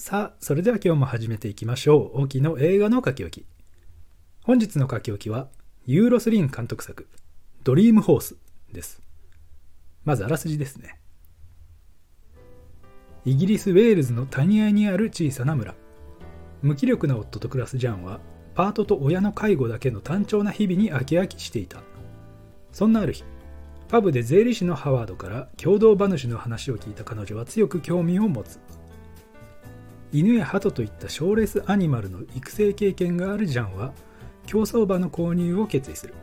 さあ、それでは今日も始めていきましょう。沖の映画の書き置き。本日の書き置きは、ユーロスリン監督作、ドリームホースです。まずあらすじですね。イギリス・ウェールズの谷合にある小さな村。無気力な夫と暮らすジャンは、パートと親の介護だけの単調な日々に飽き飽きしていた。そんなある日、パブで税理士のハワードから共同馬主の話を聞いた彼女は強く興味を持つ。犬や鳩といった賞レースアニマルの育成経験があるジャンは競走馬の購入を決意する。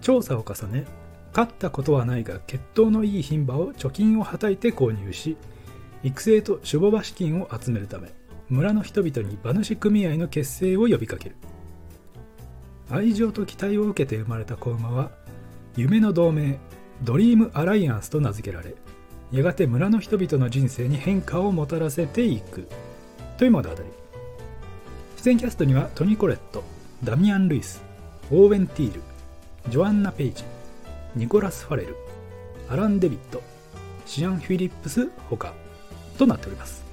調査を重ね勝ったことはないが血統のいい牝馬を貯金をはたいて購入し育成と守護馬資金を集めるため村の人々に馬主組合の結成を呼びかける。愛情と期待を受けて生まれた子馬は夢の同盟ドリームアライアンスと名付けられやがて村の人々の人生に変化をもたらせていく。という物語出演キャストにはトニ・コレットダミアン・ルイスオーウェン・ティールジョアンナ・ペイジニコラス・ファレルアラン・デビットシアン・フィリップスほかとなっております、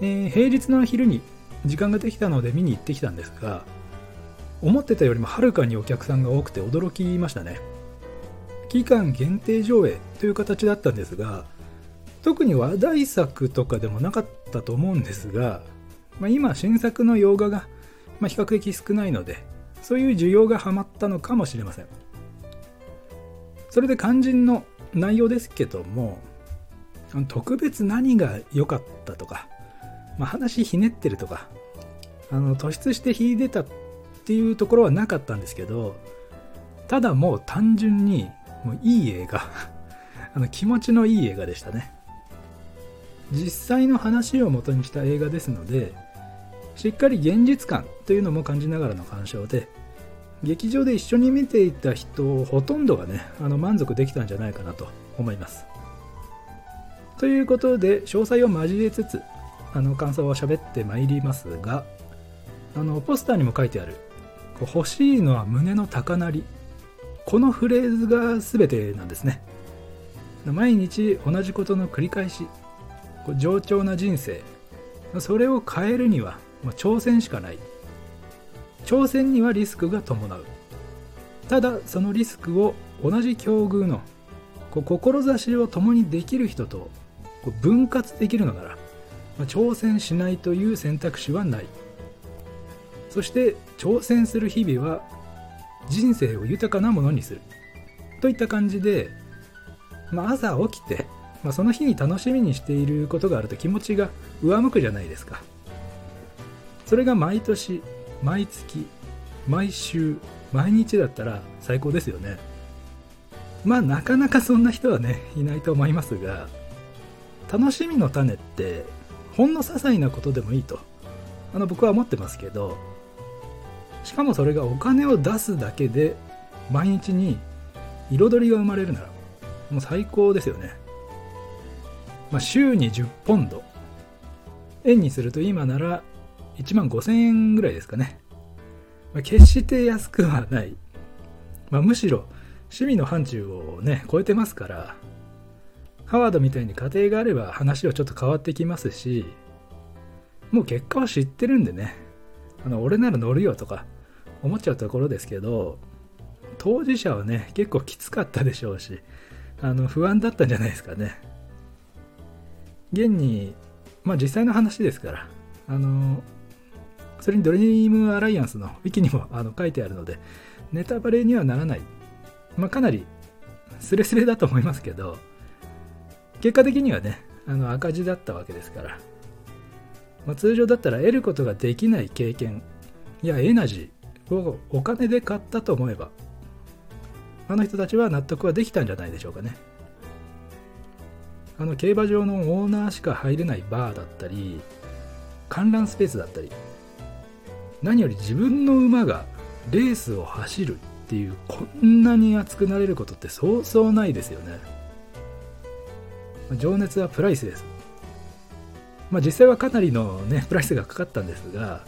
えー、平日の昼に時間ができたので見に行ってきたんですが思ってたよりもはるかにお客さんが多くて驚きましたね。期間限定上映という形だったんですが特に話題作とかでもなかったと思うんですが、まあ、今新作の洋画が、まあ、比較的少ないのでそういう需要がハマったのかもしれません。それで肝心の内容ですけども特別何が良かったとか、まあ、話ひねってるとかあの突出して秀でたっていうところはなかったんですけどただもう単純にもういい映画。あの気持ちのいい映画でしたね。実際の話を元にした映画ですのでしっかり現実感というのも感じながらの鑑賞で劇場で一緒に見ていた人ほとんどがねあの満足できたんじゃないかなと思います。ということで詳細を交えつつあの感想を喋ってまいりますがあのポスターにも書いてある欲しいのは胸の高鳴りこのフレーズが全てなんですね。毎日同じことの繰り返し冗長な人生。それを変えるには挑戦しかない。挑戦にはリスクが伴う。ただそのリスクを同じ境遇の志を共にできる人と分割できるのなら挑戦しないという選択肢はない。そして挑戦する日々は人生を豊かなものにする。といった感じで、まあ、朝起きて、まあ、その日に楽しみにしていることがあると気持ちが上向くじゃないですか。それが毎年毎月毎週毎日だったら最高ですよね。まあなかなかそんな人はねいないと思いますが楽しみの種ってほんの些細なことでもいいとあの僕は思ってますけどしかもそれがお金を出すだけで毎日に彩りが生まれるならもう最高ですよね、まあ、週に10ポンド。円にすると今なら1万5000円ぐらいですかね、まあ、決して安くはない、まあ、むしろ趣味の範疇をね超えてますからハワードみたいに家庭があれば話はちょっと変わってきますしもう結果は知ってるんでね。あの俺なら乗るよとか思っちゃうところですけど当事者はね結構きつかったでしょうしあの不安だったんじゃないですかね。現にまあ実際の話ですからあのそれにドリームアライアンスのウィキにも あの書いてあるのでネタバレにはならない、まあ、かなりスレスレだと思いますけど結果的にはねあの赤字だったわけですから、まあ、通常だったら得ることができない経験やエナジーをお金で買ったと思えばあの人たちは納得はできたんじゃないでしょうかね。あの競馬場のオーナーしか入れないバーだったり観覧スペースだったり何より自分の馬がレースを走るっていうこんなに熱くなれることってそうそうないですよね。情熱はプライスです。まあ実際はかなりのねプライスがかかったんですが、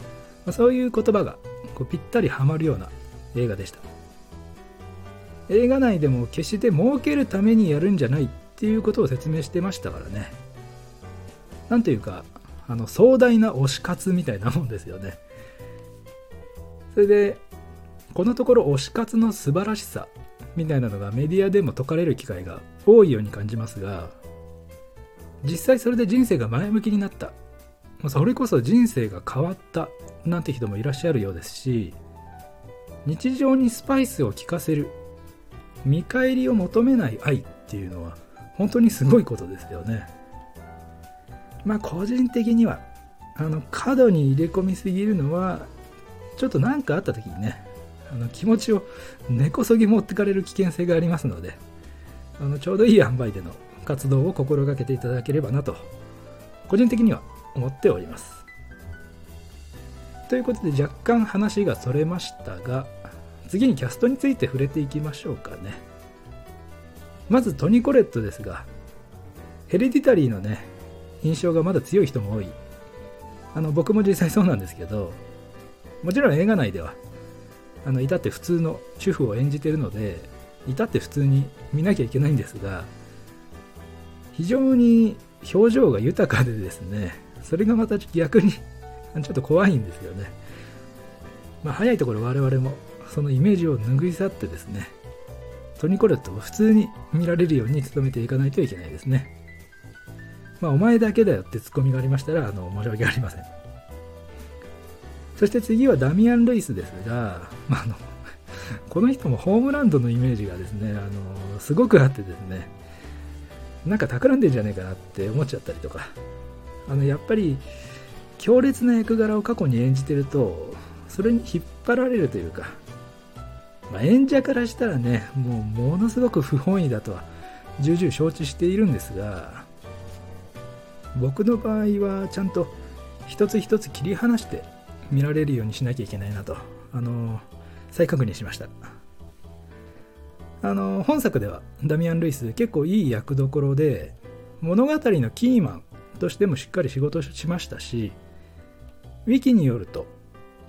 まあ、そういう言葉がこうぴったりはまるような映画でした。映画内でも決して儲けるためにやるんじゃないっていうことを説明してましたからね。なんていうかあの壮大な推し活みたいなもんですよね。それでこのところ推し活の素晴らしさみたいなのがメディアでも説かれる機会が多いように感じますが実際それで人生が前向きになったそれこそ人生が変わったなんて人もいらっしゃるようですし日常にスパイスを効かせる見返りを求めない愛っていうのは本当にすごいことですよね。まあ個人的にはあの過度に入れ込みすぎるのはちょっと何かあった時にねあの気持ちを根こそぎ持ってかれる危険性がありますのであのちょうどいい塩梅での活動を心がけていただければなと。個人的には思っております。ということで若干話がそれましたが次にキャストについて触れていきましょうかね。まずトニ・コレットですがヘレディタリーのね印象がまだ強い人も多い。あの僕も実際そうなんですけどもちろん映画内ではあの至って普通の主婦を演じてるので至って普通に見なきゃいけないんですが非常に表情が豊かでですねそれがまた逆に ちょっと怖いんですよね、まあ、早いところ我々もそのイメージを拭い去ってですねトニコレットを普通に見られるように努めていかないといけないですね。まあお前だけだよってツッコミがありましたらあの申し訳ありません。そして次はダミアン・ルイスですが、まあ、あの この人もホームランドのイメージがですねあのすごくあってですねなんか企んでんじゃねえかなって思っちゃったりとか。あのやっぱり強烈な役柄を過去に演じてるとそれに引っ張られるというか、まあ、演者からしたらねもうものすごく不本意だとは重々承知しているんですが僕の場合はちゃんと一つ一つ切り離して見られるようにしなきゃいけないなと、あの再確認しました。あの本作ではダミアン・ルイス結構いい役どころで物語のキーマンとしてもしっかり仕事しましたしウィキによると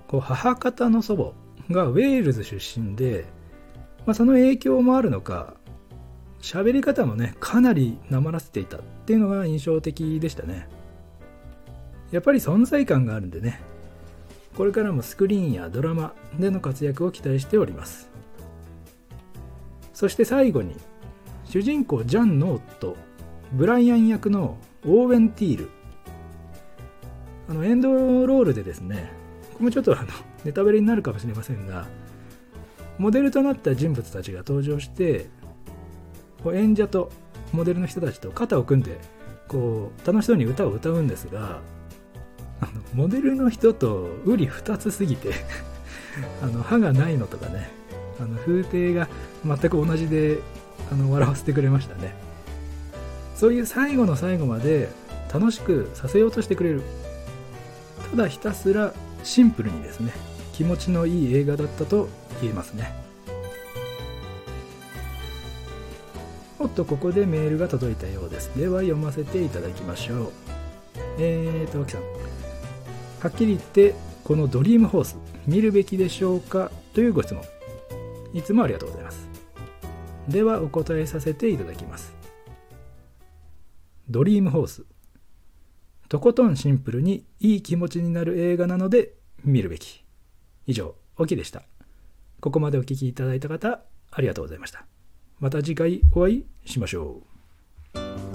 こう母方の祖母がウェールズ出身で、まあ、その影響もあるのか喋り方もねかなりなまらせていたっていうのが印象的でしたね。やっぱり存在感があるんでねこれからもスクリーンやドラマでの活躍を期待しております。そして最後に主人公ジャンの夫ブライアン役のオーウェン・ティール。あのエンドロールでですねこれもちょっとあの ネタバレになるかもしれませんがモデルとなった人物たちが登場してこう演者とモデルの人たちと肩を組んでこう楽しそうに歌を歌うんですがあのモデルの人と瓜二つすぎて あの歯がないのとかねあの風景が全く同じであの笑わせてくれましたね。そういう最後の最後まで楽しくさせようとしてくれる。ただひたすらシンプルにですね気持ちのいい映画だったと言えますね。おっとここでメールが届いたようです。では読ませていただきましょう。えーと脇さん。はっきり言ってこのドリームホース見るべきでしょうか？というご質問。いつもありがとうございます。ではお答えさせていただきます。ドリームホース。とことんシンプルにいい気持ちになる映画なので見るべき。以上オキでした。ここまでお聴きいただいた方ありがとうございました。また次回お会いしましょう。